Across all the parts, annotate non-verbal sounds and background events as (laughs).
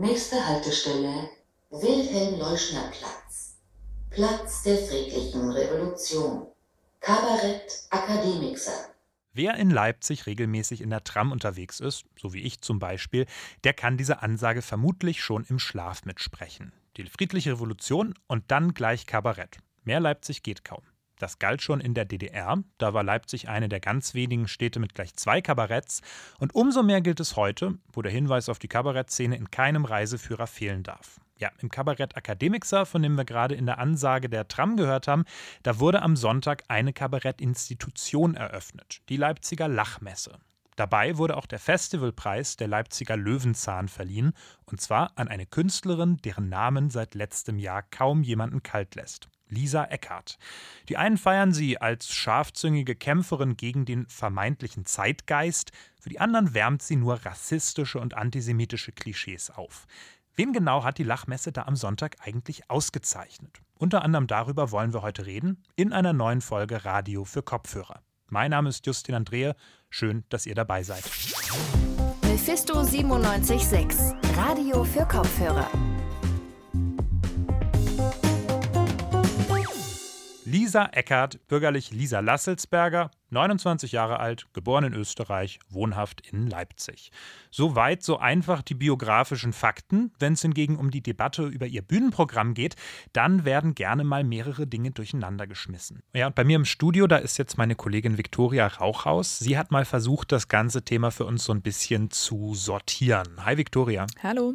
Nächste Haltestelle Wilhelm-Leuschner-Platz. Platz der friedlichen Revolution. Kabarett Akademikser. Wer in Leipzig regelmäßig in der Tram unterwegs ist, so wie ich zum Beispiel, der kann diese Ansage vermutlich schon im Schlaf mitsprechen. Die friedliche Revolution und dann gleich Kabarett. Mehr Leipzig geht kaum. Das galt schon in der DDR. Da war Leipzig eine der ganz wenigen Städte mit gleich zwei Kabaretts. Und umso mehr gilt es heute, wo der Hinweis auf die Kabarettszene in keinem Reiseführer fehlen darf. Ja, im Kabarett Akademikser, von dem wir gerade in der Ansage der Tram gehört haben, da wurde am Sonntag eine Kabarettinstitution eröffnet, die Leipziger Lachmesse. Dabei wurde auch der Festivalpreis der Leipziger Löwenzahn verliehen, und zwar an eine Künstlerin, deren Namen seit letztem Jahr kaum jemanden kalt lässt. Lisa Eckhardt. Die einen feiern sie als scharfzüngige Kämpferin gegen den vermeintlichen Zeitgeist, für die anderen wärmt sie nur rassistische und antisemitische Klischees auf. Wen genau hat die Lachmesse da am Sonntag eigentlich ausgezeichnet? Unter anderem darüber wollen wir heute reden in einer neuen Folge Radio für Kopfhörer. Mein Name ist Justin Andrehe. Schön, dass ihr dabei seid. Mephisto 976, Radio für Kopfhörer. Lisa Eckert, bürgerlich Lisa Lasselsberger, 29 Jahre alt, geboren in Österreich, wohnhaft in Leipzig. So weit, so einfach die biografischen Fakten. Wenn es hingegen um die Debatte über ihr Bühnenprogramm geht, dann werden gerne mal mehrere Dinge durcheinander geschmissen. Ja, und bei mir im Studio, da ist jetzt meine Kollegin Viktoria Rauchhaus. Sie hat mal versucht, das ganze Thema für uns so ein bisschen zu sortieren. Hi Viktoria. Hallo.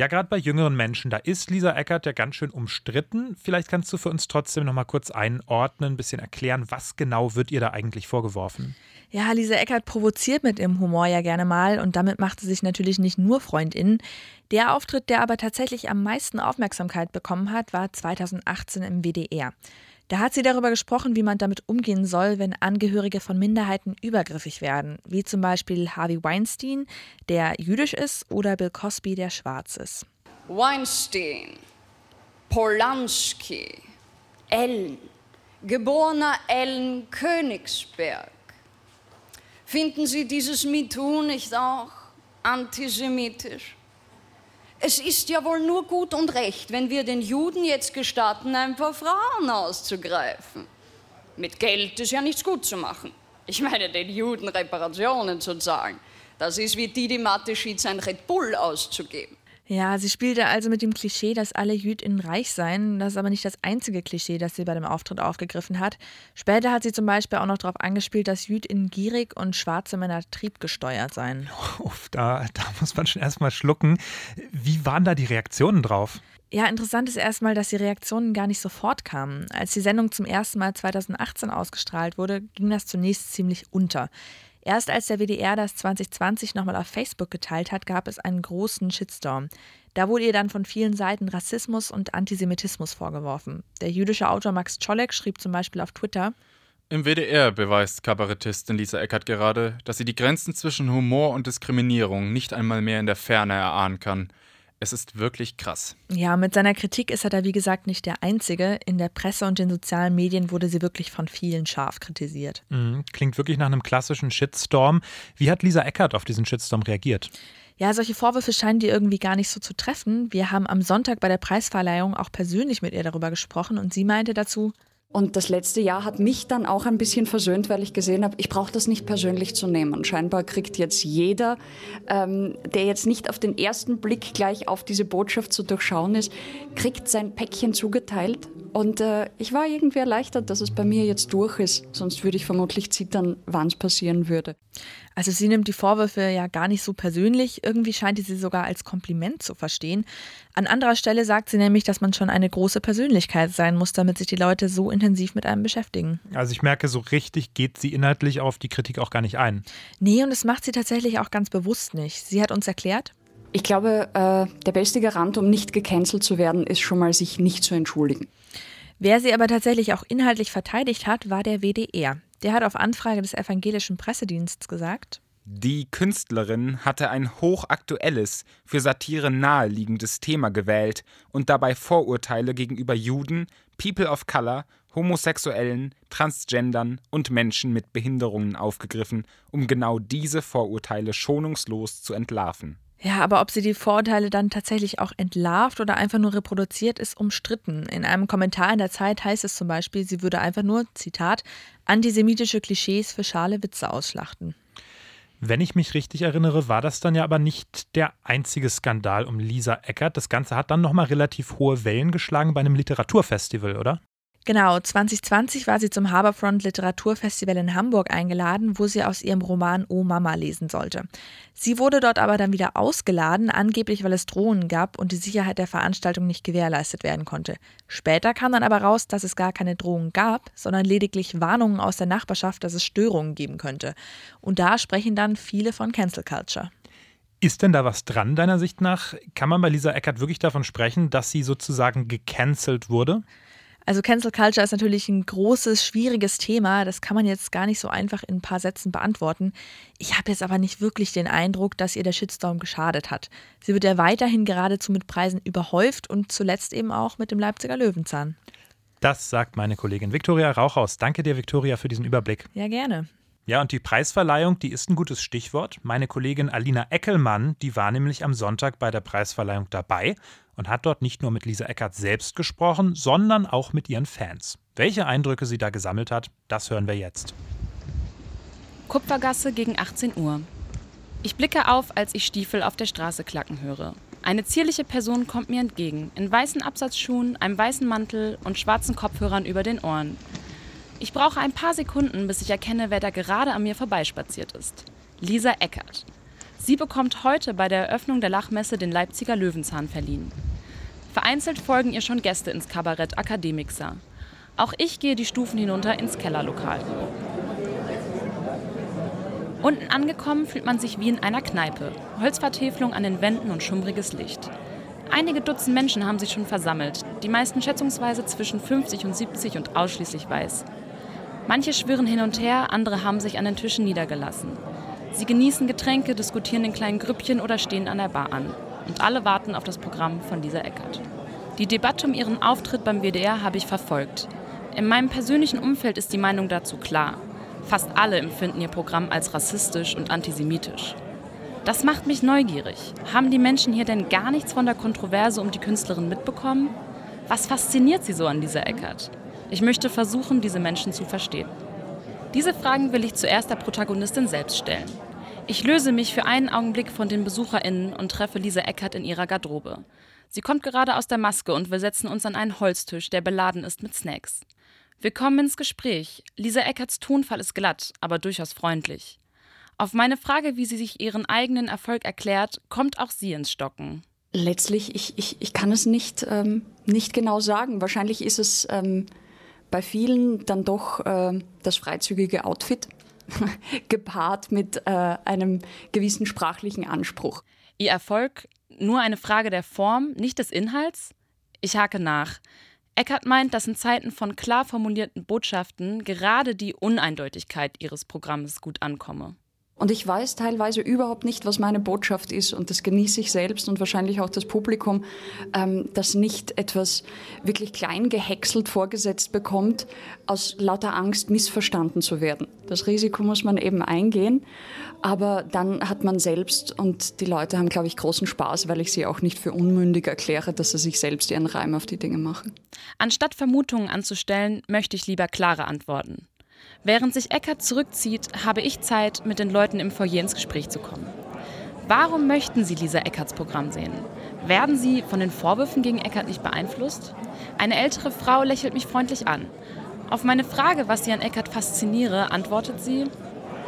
Ja, gerade bei jüngeren Menschen, da ist Lisa Eckert ja ganz schön umstritten. Vielleicht kannst du für uns trotzdem noch mal kurz einordnen, ein bisschen erklären, was genau wird ihr da eigentlich vorgeworfen? Ja, Lisa Eckert provoziert mit ihrem Humor ja gerne mal und damit macht sie sich natürlich nicht nur FreundInnen. Der Auftritt, der aber tatsächlich am meisten Aufmerksamkeit bekommen hat, war 2018 im WDR. Da hat sie darüber gesprochen, wie man damit umgehen soll, wenn Angehörige von Minderheiten übergriffig werden, wie zum Beispiel Harvey Weinstein, der jüdisch ist, oder Bill Cosby, der schwarz ist. Weinstein, Polanski, Ellen, geborener Ellen Königsberg. Finden Sie dieses MeToo nicht auch antisemitisch? Es ist ja wohl nur gut und recht, wenn wir den Juden jetzt gestatten, ein paar Frauen auszugreifen. Mit Geld ist ja nichts gut zu machen. Ich meine, den Juden Reparationen zu zahlen. Das ist wie Didi Mateschitz ein Red Bull auszugeben. Ja, sie spielte also mit dem Klischee, dass alle JüdInnen reich seien. Das ist aber nicht das einzige Klischee, das sie bei dem Auftritt aufgegriffen hat. Später hat sie zum Beispiel auch noch darauf angespielt, dass JüdInnen gierig und schwarze Männer triebgesteuert seien. (laughs) Uff, da, da muss man schon erstmal schlucken. Wie waren da die Reaktionen drauf? Ja, interessant ist erstmal, dass die Reaktionen gar nicht sofort kamen. Als die Sendung zum ersten Mal 2018 ausgestrahlt wurde, ging das zunächst ziemlich unter. Erst als der WDR das 2020 nochmal auf Facebook geteilt hat, gab es einen großen Shitstorm. Da wurde ihr dann von vielen Seiten Rassismus und Antisemitismus vorgeworfen. Der jüdische Autor Max Czolek schrieb zum Beispiel auf Twitter, im WDR beweist Kabarettistin Lisa Eckert gerade, dass sie die Grenzen zwischen Humor und Diskriminierung nicht einmal mehr in der Ferne erahnen kann. Es ist wirklich krass. Ja, mit seiner Kritik ist er da wie gesagt nicht der Einzige. In der Presse und den sozialen Medien wurde sie wirklich von vielen scharf kritisiert. Mhm, klingt wirklich nach einem klassischen Shitstorm. Wie hat Lisa Eckert auf diesen Shitstorm reagiert? Ja, solche Vorwürfe scheinen die irgendwie gar nicht so zu treffen. Wir haben am Sonntag bei der Preisverleihung auch persönlich mit ihr darüber gesprochen und sie meinte dazu, und das letzte Jahr hat mich dann auch ein bisschen versöhnt, weil ich gesehen habe, ich brauche das nicht persönlich zu nehmen. Scheinbar kriegt jetzt jeder, ähm, der jetzt nicht auf den ersten Blick gleich auf diese Botschaft zu durchschauen ist, kriegt sein Päckchen zugeteilt. Und äh, ich war irgendwie erleichtert, dass es bei mir jetzt durch ist. Sonst würde ich vermutlich zittern, wann es passieren würde. Also sie nimmt die Vorwürfe ja gar nicht so persönlich, irgendwie scheint sie sogar als Kompliment zu verstehen. An anderer Stelle sagt sie nämlich, dass man schon eine große Persönlichkeit sein muss, damit sich die Leute so intensiv mit einem beschäftigen. Also ich merke, so richtig geht sie inhaltlich auf die Kritik auch gar nicht ein. Nee, und das macht sie tatsächlich auch ganz bewusst nicht. Sie hat uns erklärt, ich glaube, äh, der beste Garant, um nicht gecancelt zu werden, ist schon mal, sich nicht zu entschuldigen. Wer sie aber tatsächlich auch inhaltlich verteidigt hat, war der WDR. Der hat auf Anfrage des evangelischen Pressedienstes gesagt, die Künstlerin hatte ein hochaktuelles, für Satire naheliegendes Thema gewählt und dabei Vorurteile gegenüber Juden, People of Color, Homosexuellen, Transgendern und Menschen mit Behinderungen aufgegriffen, um genau diese Vorurteile schonungslos zu entlarven. Ja, aber ob sie die Vorurteile dann tatsächlich auch entlarvt oder einfach nur reproduziert, ist umstritten. In einem Kommentar in der Zeit heißt es zum Beispiel, sie würde einfach nur, Zitat, antisemitische Klischees für schale Witze ausschlachten. Wenn ich mich richtig erinnere, war das dann ja aber nicht der einzige Skandal um Lisa Eckert. Das Ganze hat dann nochmal relativ hohe Wellen geschlagen bei einem Literaturfestival, oder? Genau, 2020 war sie zum Harbourfront Literaturfestival in Hamburg eingeladen, wo sie aus ihrem Roman Oh Mama lesen sollte. Sie wurde dort aber dann wieder ausgeladen, angeblich weil es Drohnen gab und die Sicherheit der Veranstaltung nicht gewährleistet werden konnte. Später kam dann aber raus, dass es gar keine Drohungen gab, sondern lediglich Warnungen aus der Nachbarschaft, dass es Störungen geben könnte. Und da sprechen dann viele von Cancel Culture. Ist denn da was dran, deiner Sicht nach? Kann man bei Lisa Eckert wirklich davon sprechen, dass sie sozusagen gecancelt wurde? Also Cancel Culture ist natürlich ein großes, schwieriges Thema. Das kann man jetzt gar nicht so einfach in ein paar Sätzen beantworten. Ich habe jetzt aber nicht wirklich den Eindruck, dass ihr der Shitstorm geschadet hat. Sie wird ja weiterhin geradezu mit Preisen überhäuft und zuletzt eben auch mit dem Leipziger Löwenzahn. Das sagt meine Kollegin Viktoria Rauchhaus. Danke dir, Viktoria, für diesen Überblick. Ja, gerne. Ja, und die Preisverleihung, die ist ein gutes Stichwort. Meine Kollegin Alina Eckelmann, die war nämlich am Sonntag bei der Preisverleihung dabei und hat dort nicht nur mit Lisa Eckert selbst gesprochen, sondern auch mit ihren Fans. Welche Eindrücke sie da gesammelt hat, das hören wir jetzt. Kupfergasse gegen 18 Uhr. Ich blicke auf, als ich Stiefel auf der Straße klacken höre. Eine zierliche Person kommt mir entgegen, in weißen Absatzschuhen, einem weißen Mantel und schwarzen Kopfhörern über den Ohren. Ich brauche ein paar Sekunden, bis ich erkenne, wer da gerade an mir vorbeispaziert ist. Lisa Eckert. Sie bekommt heute bei der Eröffnung der Lachmesse den Leipziger Löwenzahn verliehen. Vereinzelt folgen ihr schon Gäste ins Kabarett Akademixer. Auch ich gehe die Stufen hinunter ins Kellerlokal. Unten angekommen fühlt man sich wie in einer Kneipe. Holzvertäfelung an den Wänden und schummriges Licht. Einige Dutzend Menschen haben sich schon versammelt, die meisten schätzungsweise zwischen 50 und 70 und ausschließlich weiß. Manche schwirren hin und her, andere haben sich an den Tischen niedergelassen. Sie genießen Getränke, diskutieren in kleinen Grüppchen oder stehen an der Bar an und alle warten auf das Programm von Lisa Eckert. Die Debatte um ihren Auftritt beim WDR habe ich verfolgt. In meinem persönlichen Umfeld ist die Meinung dazu klar. Fast alle empfinden ihr Programm als rassistisch und antisemitisch. Das macht mich neugierig. Haben die Menschen hier denn gar nichts von der Kontroverse um die Künstlerin mitbekommen? Was fasziniert sie so an Lisa Eckert? Ich möchte versuchen, diese Menschen zu verstehen. Diese Fragen will ich zuerst der Protagonistin selbst stellen. Ich löse mich für einen Augenblick von den BesucherInnen und treffe Lisa Eckert in ihrer Garderobe. Sie kommt gerade aus der Maske und wir setzen uns an einen Holztisch, der beladen ist mit Snacks. Wir kommen ins Gespräch. Lisa Eckerts Tonfall ist glatt, aber durchaus freundlich. Auf meine Frage, wie sie sich ihren eigenen Erfolg erklärt, kommt auch sie ins Stocken. Letztlich, ich, ich, ich kann es nicht, ähm, nicht genau sagen. Wahrscheinlich ist es ähm, bei vielen dann doch äh, das freizügige Outfit. (laughs) gepaart mit äh, einem gewissen sprachlichen Anspruch. Ihr Erfolg nur eine Frage der Form, nicht des Inhalts? Ich hake nach. Eckert meint, dass in Zeiten von klar formulierten Botschaften gerade die Uneindeutigkeit ihres Programms gut ankomme. Und ich weiß teilweise überhaupt nicht, was meine Botschaft ist. Und das genieße ich selbst und wahrscheinlich auch das Publikum, ähm, das nicht etwas wirklich klein gehäckselt vorgesetzt bekommt, aus lauter Angst missverstanden zu werden. Das Risiko muss man eben eingehen. Aber dann hat man selbst und die Leute haben, glaube ich, großen Spaß, weil ich sie auch nicht für unmündig erkläre, dass sie sich selbst ihren Reim auf die Dinge machen. Anstatt Vermutungen anzustellen, möchte ich lieber klare Antworten. Während sich Eckert zurückzieht, habe ich Zeit, mit den Leuten im Foyer ins Gespräch zu kommen. Warum möchten Sie Lisa Eckerts Programm sehen? Werden Sie von den Vorwürfen gegen Eckert nicht beeinflusst? Eine ältere Frau lächelt mich freundlich an. Auf meine Frage, was sie an Eckert fasziniere, antwortet sie,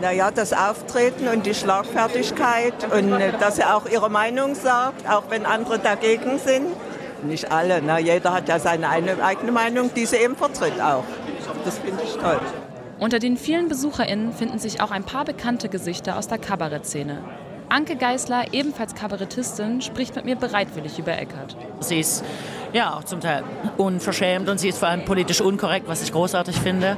naja, das Auftreten und die Schlagfertigkeit und äh, dass er auch ihre Meinung sagt, auch wenn andere dagegen sind. Nicht alle, na, jeder hat ja seine eigene Meinung, die sie eben vertritt auch. Das finde ich toll. Unter den vielen BesucherInnen finden sich auch ein paar bekannte Gesichter aus der Kabarettszene. Anke Geisler, ebenfalls Kabarettistin, spricht mit mir bereitwillig über Eckert. Sie ist ja auch zum Teil unverschämt und sie ist vor allem politisch unkorrekt, was ich großartig finde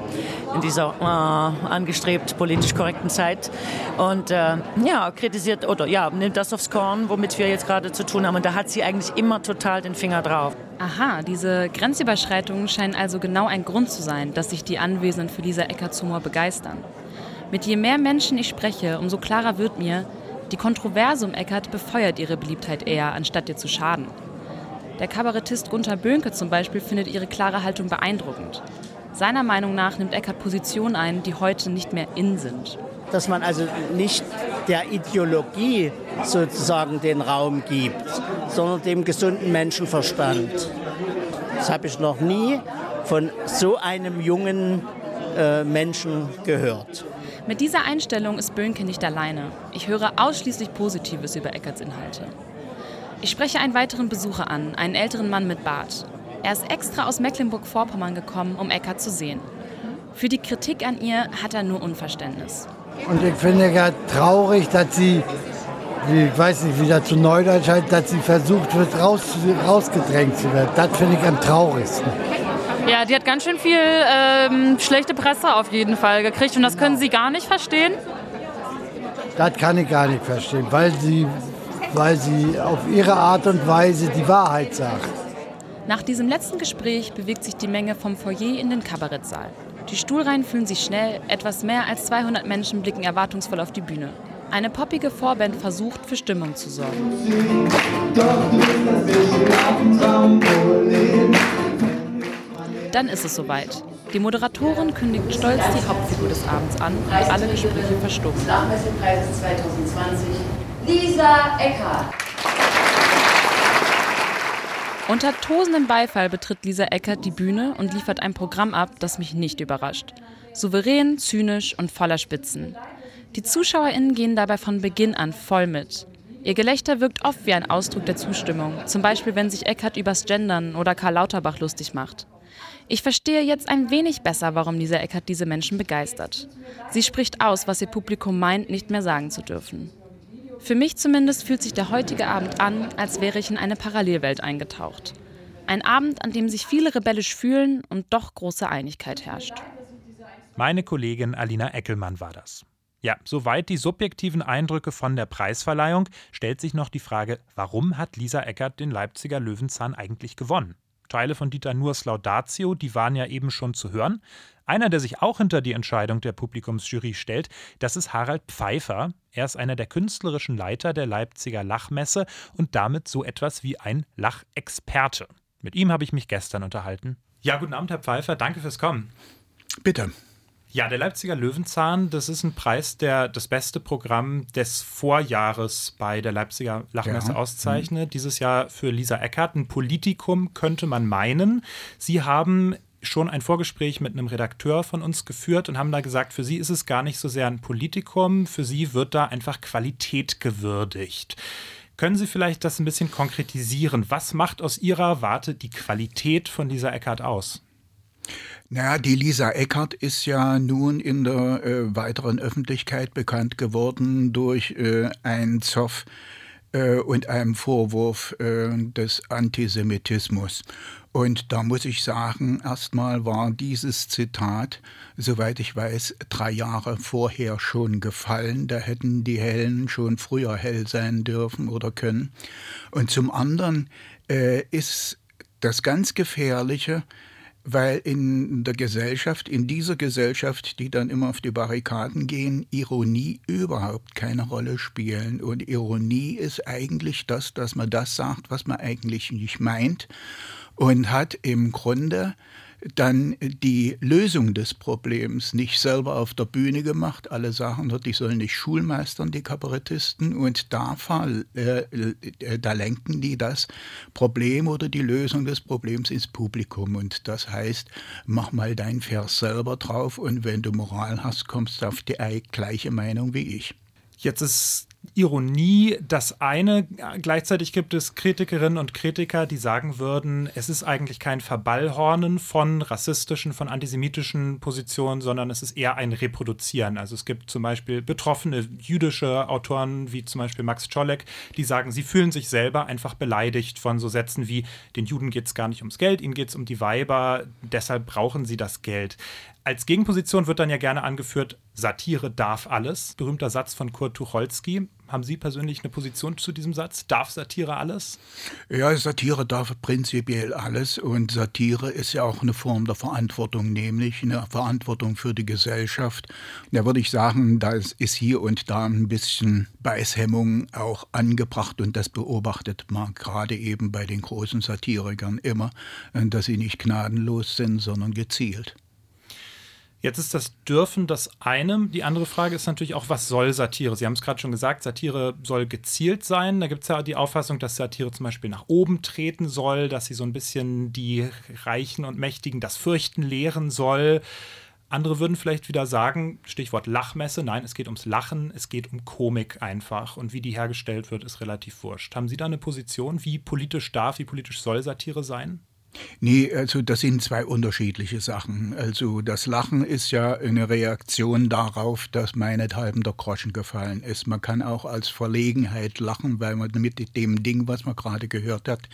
in dieser äh, angestrebt politisch korrekten Zeit. Und äh, ja, kritisiert oder ja, nimmt das aufs Korn, womit wir jetzt gerade zu tun haben. Und da hat sie eigentlich immer total den Finger drauf. Aha, diese Grenzüberschreitungen scheinen also genau ein Grund zu sein, dass sich die Anwesenden für diese Eckerts Humor begeistern. Mit je mehr Menschen ich spreche, umso klarer wird mir, Die Kontroverse um Eckert befeuert ihre Beliebtheit eher, anstatt ihr zu schaden. Der Kabarettist Gunther Böhnke zum Beispiel findet ihre klare Haltung beeindruckend. Seiner Meinung nach nimmt Eckert Positionen ein, die heute nicht mehr in sind. Dass man also nicht der Ideologie sozusagen den Raum gibt, sondern dem gesunden Menschenverstand. Das habe ich noch nie von so einem jungen äh, Menschen gehört. Mit dieser Einstellung ist Böhnke nicht alleine. Ich höre ausschließlich Positives über Eckerts Inhalte. Ich spreche einen weiteren Besucher an, einen älteren Mann mit Bart. Er ist extra aus Mecklenburg-Vorpommern gekommen, um Eckert zu sehen. Für die Kritik an ihr hat er nur Unverständnis. Und ich finde ja traurig, dass sie, ich weiß nicht, wie das zu Neudeutsch heißt, dass sie versucht wird, raus, rausgedrängt zu werden. Das finde ich am traurigsten. Ja, die hat ganz schön viel ähm, schlechte Presse auf jeden Fall gekriegt und das können Sie gar nicht verstehen? Das kann ich gar nicht verstehen, weil sie, weil sie auf ihre Art und Weise die Wahrheit sagt. Nach diesem letzten Gespräch bewegt sich die Menge vom Foyer in den Kabarettsaal. Die Stuhlreihen fühlen sich schnell, etwas mehr als 200 Menschen blicken erwartungsvoll auf die Bühne. Eine poppige Vorband versucht, für Stimmung zu sorgen. Dann ist es soweit. Die Moderatorin kündigt stolz die Hauptfigur des Abends an und alle Gespräche verstummen. Nachmessepreis 2020, Lisa Eckhardt. Unter tosendem Beifall betritt Lisa Eckert die Bühne und liefert ein Programm ab, das mich nicht überrascht. Souverän, zynisch und voller Spitzen. Die ZuschauerInnen gehen dabei von Beginn an voll mit. Ihr Gelächter wirkt oft wie ein Ausdruck der Zustimmung, zum Beispiel wenn sich Eckert übers Gendern oder Karl Lauterbach lustig macht. Ich verstehe jetzt ein wenig besser, warum Lisa Eckert diese Menschen begeistert. Sie spricht aus, was ihr Publikum meint, nicht mehr sagen zu dürfen. Für mich zumindest fühlt sich der heutige Abend an, als wäre ich in eine Parallelwelt eingetaucht. Ein Abend, an dem sich viele rebellisch fühlen und doch große Einigkeit herrscht. Meine Kollegin Alina Eckelmann war das. Ja, soweit die subjektiven Eindrücke von der Preisverleihung, stellt sich noch die Frage, warum hat Lisa Eckert den Leipziger Löwenzahn eigentlich gewonnen? Teile von Dieter Nuhrs Laudatio, die waren ja eben schon zu hören. Einer, der sich auch hinter die Entscheidung der Publikumsjury stellt, das ist Harald Pfeiffer. Er ist einer der künstlerischen Leiter der Leipziger Lachmesse und damit so etwas wie ein Lachexperte. Mit ihm habe ich mich gestern unterhalten. Ja, guten Abend, Herr Pfeiffer. Danke fürs Kommen. Bitte. Ja, der Leipziger Löwenzahn, das ist ein Preis, der das beste Programm des Vorjahres bei der Leipziger Lachmesse ja. auszeichnet. Mhm. Dieses Jahr für Lisa Eckert, ein Politikum könnte man meinen. Sie haben schon ein Vorgespräch mit einem Redakteur von uns geführt und haben da gesagt, für sie ist es gar nicht so sehr ein Politikum, für sie wird da einfach Qualität gewürdigt. Können Sie vielleicht das ein bisschen konkretisieren? Was macht aus Ihrer Warte die Qualität von Lisa Eckert aus? Naja, die Lisa Eckert ist ja nun in der äh, weiteren Öffentlichkeit bekannt geworden durch äh, einen Zoff äh, und einem Vorwurf äh, des Antisemitismus. Und da muss ich sagen, erstmal war dieses Zitat, soweit ich weiß, drei Jahre vorher schon gefallen. Da hätten die Hellen schon früher hell sein dürfen oder können. Und zum anderen äh, ist das ganz Gefährliche, weil in der Gesellschaft, in dieser Gesellschaft, die dann immer auf die Barrikaden gehen, Ironie überhaupt keine Rolle spielen. Und Ironie ist eigentlich das, dass man das sagt, was man eigentlich nicht meint und hat im Grunde dann die Lösung des Problems nicht selber auf der Bühne gemacht. Alle sagen dort, die sollen nicht Schulmeistern, die Kabarettisten. Und da, äh, äh, da lenken die das Problem oder die Lösung des Problems ins Publikum. Und das heißt, mach mal dein Vers selber drauf und wenn du Moral hast, kommst du auf die gleiche Meinung wie ich. Jetzt ist Ironie das eine. Gleichzeitig gibt es Kritikerinnen und Kritiker, die sagen würden, es ist eigentlich kein Verballhornen von rassistischen, von antisemitischen Positionen, sondern es ist eher ein Reproduzieren. Also es gibt zum Beispiel betroffene jüdische Autoren wie zum Beispiel Max Czolek, die sagen, sie fühlen sich selber einfach beleidigt von so Sätzen wie, den Juden geht es gar nicht ums Geld, ihnen geht es um die Weiber, deshalb brauchen sie das Geld. Als Gegenposition wird dann ja gerne angeführt, Satire darf alles. Berühmter Satz von Kurt Tucholsky. Haben Sie persönlich eine Position zu diesem Satz? Darf Satire alles? Ja, Satire darf prinzipiell alles und Satire ist ja auch eine Form der Verantwortung, nämlich eine Verantwortung für die Gesellschaft. Da würde ich sagen, da ist hier und da ein bisschen Beißhemmung auch angebracht und das beobachtet man gerade eben bei den großen Satirikern immer, dass sie nicht gnadenlos sind, sondern gezielt. Jetzt ist das Dürfen das eine. Die andere Frage ist natürlich auch, was soll Satire? Sie haben es gerade schon gesagt, Satire soll gezielt sein. Da gibt es ja die Auffassung, dass Satire zum Beispiel nach oben treten soll, dass sie so ein bisschen die Reichen und Mächtigen das Fürchten lehren soll. Andere würden vielleicht wieder sagen, Stichwort Lachmesse, nein, es geht ums Lachen, es geht um Komik einfach. Und wie die hergestellt wird, ist relativ wurscht. Haben Sie da eine Position? Wie politisch darf, wie politisch soll Satire sein? Nee, also das sind zwei unterschiedliche Sachen. Also das Lachen ist ja eine Reaktion darauf, dass meinethalben der Groschen gefallen ist. Man kann auch als Verlegenheit lachen, weil man mit dem Ding, was man gerade gehört hat,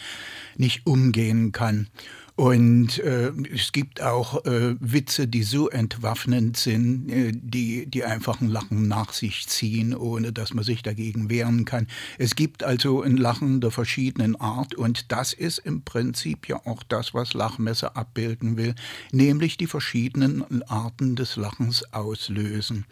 nicht umgehen kann. Und äh, es gibt auch äh, Witze, die so entwaffnend sind, äh, die, die einfach ein Lachen nach sich ziehen, ohne dass man sich dagegen wehren kann. Es gibt also ein Lachen der verschiedenen Art und das ist im Prinzip ja auch das, was Lachmesser abbilden will, nämlich die verschiedenen Arten des Lachens auslösen.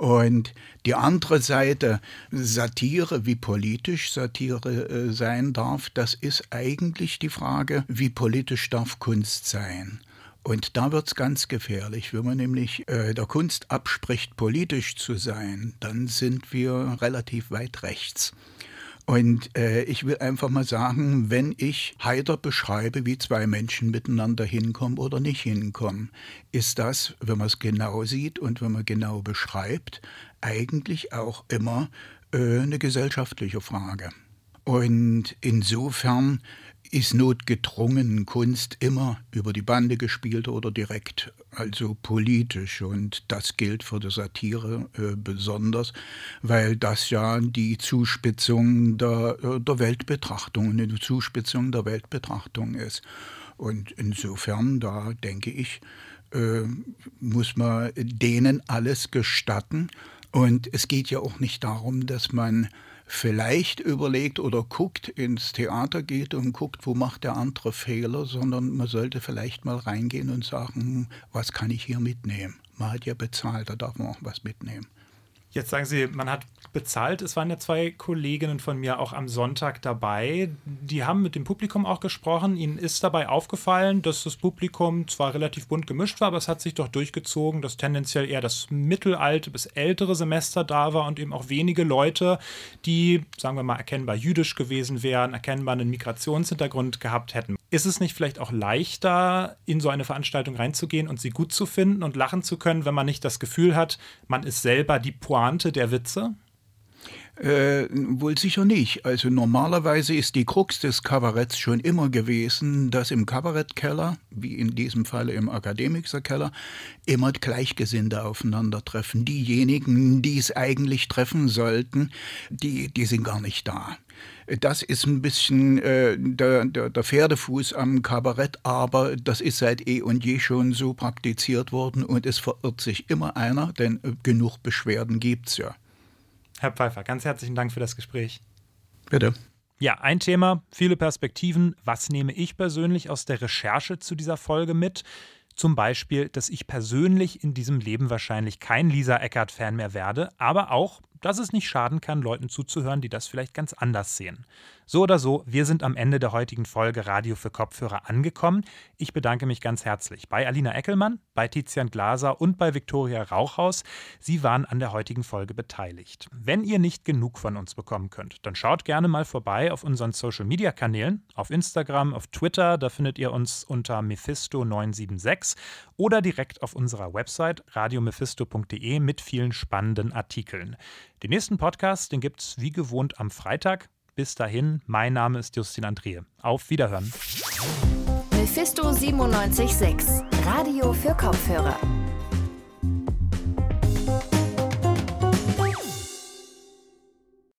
Und die andere Seite, Satire, wie politisch Satire äh, sein darf, das ist eigentlich die Frage, wie politisch darf Kunst sein. Und da wird es ganz gefährlich. Wenn man nämlich äh, der Kunst abspricht, politisch zu sein, dann sind wir relativ weit rechts. Und äh, ich will einfach mal sagen, wenn ich heiter beschreibe, wie zwei Menschen miteinander hinkommen oder nicht hinkommen, ist das, wenn man es genau sieht und wenn man genau beschreibt, eigentlich auch immer äh, eine gesellschaftliche Frage. Und insofern ist notgedrungen Kunst immer über die Bande gespielt oder direkt, also politisch. Und das gilt für die Satire äh, besonders, weil das ja die Zuspitzung der, äh, der Weltbetrachtung, eine Zuspitzung der Weltbetrachtung ist. Und insofern, da denke ich, äh, muss man denen alles gestatten. Und es geht ja auch nicht darum, dass man vielleicht überlegt oder guckt, ins Theater geht und guckt, wo macht der andere Fehler, sondern man sollte vielleicht mal reingehen und sagen, was kann ich hier mitnehmen? Man hat ja bezahlt, da darf man auch was mitnehmen. Jetzt sagen Sie, man hat bezahlt. Es waren ja zwei Kolleginnen von mir auch am Sonntag dabei. Die haben mit dem Publikum auch gesprochen. Ihnen ist dabei aufgefallen, dass das Publikum zwar relativ bunt gemischt war, aber es hat sich doch durchgezogen, dass tendenziell eher das mittelalte bis ältere Semester da war und eben auch wenige Leute, die, sagen wir mal, erkennbar jüdisch gewesen wären, erkennbar einen Migrationshintergrund gehabt hätten. Ist es nicht vielleicht auch leichter, in so eine Veranstaltung reinzugehen und sie gut zu finden und lachen zu können, wenn man nicht das Gefühl hat, man ist selber die Pointe der Witze? Äh, wohl sicher nicht. Also normalerweise ist die Krux des Kabaretts schon immer gewesen, dass im Kabarettkeller, wie in diesem Fall im Akademikerkeller, immer Gleichgesinnte aufeinandertreffen. Diejenigen, die es eigentlich treffen sollten, die, die sind gar nicht da. Das ist ein bisschen äh, der, der, der, Pferdefuß am Kabarett, aber das ist seit eh und je schon so praktiziert worden und es verirrt sich immer einer, denn äh, genug Beschwerden gibt es ja. Herr Pfeiffer, ganz herzlichen Dank für das Gespräch. Bitte. Ja, ein Thema, viele Perspektiven. Was nehme ich persönlich aus der Recherche zu dieser Folge mit? Zum Beispiel, dass ich persönlich in diesem Leben wahrscheinlich kein Lisa Eckert-Fan mehr werde, aber auch, dass es nicht schaden kann, Leuten zuzuhören, die das vielleicht ganz anders sehen. So oder so, wir sind am Ende der heutigen Folge Radio für Kopfhörer angekommen. Ich bedanke mich ganz herzlich bei Alina Eckelmann, bei Tizian Glaser und bei Viktoria Rauchhaus. Sie waren an der heutigen Folge beteiligt. Wenn ihr nicht genug von uns bekommen könnt, dann schaut gerne mal vorbei auf unseren Social Media Kanälen, auf Instagram, auf Twitter, da findet ihr uns unter Mephisto976 oder direkt auf unserer Website radiomephisto.de mit vielen spannenden Artikeln. Den nächsten Podcast, den gibt es wie gewohnt am Freitag. Bis dahin, mein Name ist Justin Andrehe. Auf Wiederhören. Mephisto 976, Radio für Kopfhörer.